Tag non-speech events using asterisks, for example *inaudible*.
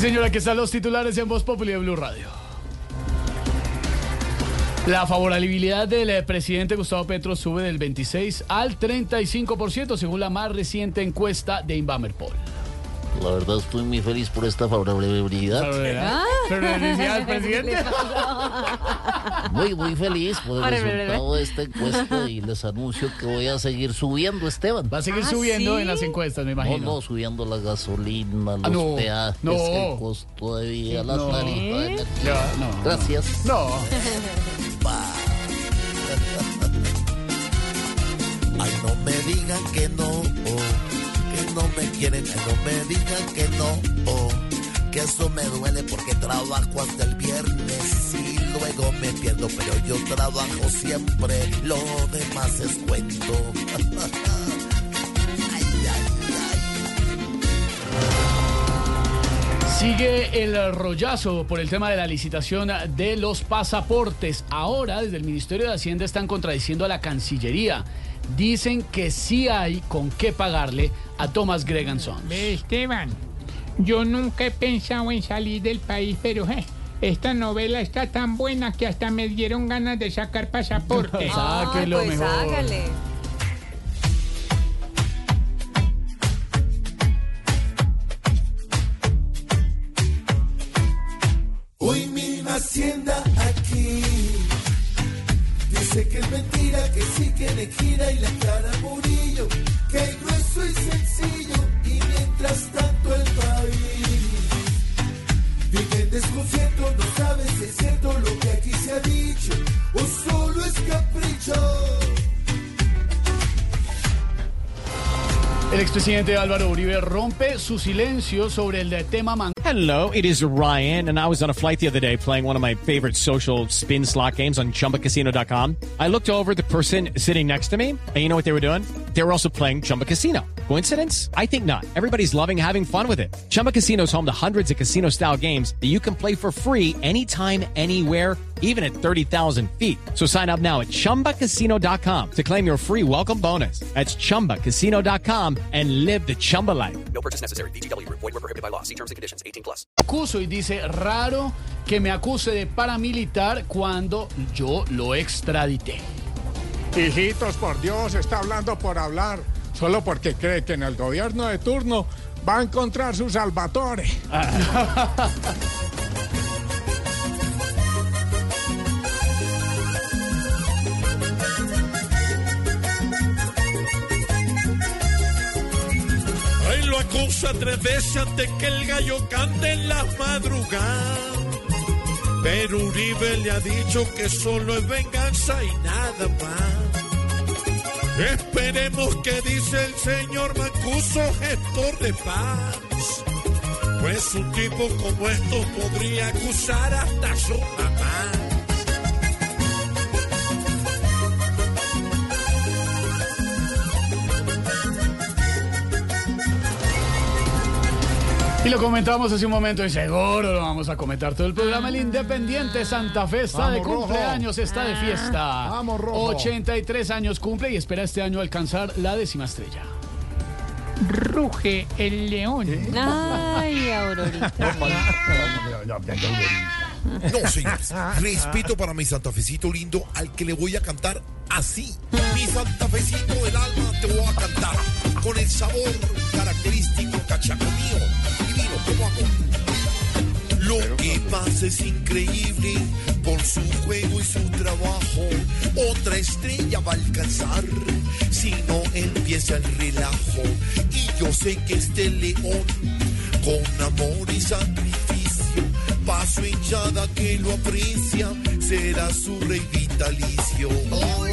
Señora, aquí están los titulares en Voz Populi de Blue Radio. La favorabilidad del eh, presidente Gustavo Petro sube del 26 al 35% según la más reciente encuesta de Invamerpol. La verdad estoy muy feliz por esta favorabilidad. Decía al presidente. *laughs* Muy, muy feliz por el resultado de esta encuesta y les anuncio que voy a seguir subiendo, Esteban. Va a seguir Ah, subiendo ¿sí? en las encuestas, me No, imagino. no, subiendo la gasolina, los Ah, no, peajes, no. el costo de vida, las No. tarifas de energía. Ya, no. Gracias. No. *laughs* Ay, no me digan que no, oh, no me quieren, ay, no me digan que no, oh, que eso me duele porque trabajo hasta el viernes y luego me pierdo, pero yo trabajo siempre, lo demás es cuento. *laughs* Sigue el rollazo por el tema de la licitación de los pasaportes. Ahora, desde el Ministerio de Hacienda están contradiciendo a la Cancillería. Dicen que sí hay con qué pagarle a Thomas Greganson. Esteban, yo nunca he pensado en salir del país, pero eh, esta novela está tan buena que hasta me dieron ganas de sacar pasaporte. *laughs* Sáquelo Ay, pues mejor. hágale. Hoy mi hacienda aquí. Dice que es mentira, que sí que le gira y la cara Murillo, que es grueso y sencillo El expresidente Álvaro Uribe rompe su silencio sobre el tema man. Hello, it is Ryan, and I was on a flight the other day playing one of my favorite social spin slot games on chumbacasino.com. I looked over the person sitting next to me, and you know what they were doing? They were also playing Chumba Casino. Coincidence? I think not. Everybody's loving having fun with it. Chumba Casino is home to hundreds of casino style games that you can play for free anytime, anywhere even at 30,000 feet. So sign up now at ChumbaCasino.com to claim your free welcome bonus. That's ChumbaCasino.com and live the Chumba life. No purchase necessary. DTW, void, we prohibited by law. See terms and conditions 18 plus. Acuso y dice, raro que me acuse de paramilitar cuando yo lo extradité. Hijitos, por Dios, está hablando por hablar. Solo porque cree que en el gobierno de turno va a encontrar su Salvatore. *laughs* Ay, lo acusa tres veces antes que el gallo cante en la madrugada. Pero Uribe le ha dicho que solo es venganza y nada más. Esperemos que dice el señor Mancuso, gestor de paz. Pues un tipo como esto podría acusar hasta su mamá. Y lo comentamos hace un momento y seguro lo vamos a comentar todo el programa. El Independiente Santa Fe está de rojo. cumpleaños, está de fiesta. Vamos, rojo. 83 años cumple y espera este año alcanzar la décima estrella. Ruge el león. Ay, Aurorita. *laughs* No, señores. Respeto para mi santafecito lindo al que le voy a cantar así. Mi santafecito del alma te voy a cantar con el sabor característico cachaco mío. Es increíble por su juego y su trabajo. Otra estrella va a alcanzar si no empieza el relajo. Y yo sé que este león, con amor y sacrificio, paso hinchada que lo aprecia, será su rey vitalicio. Hoy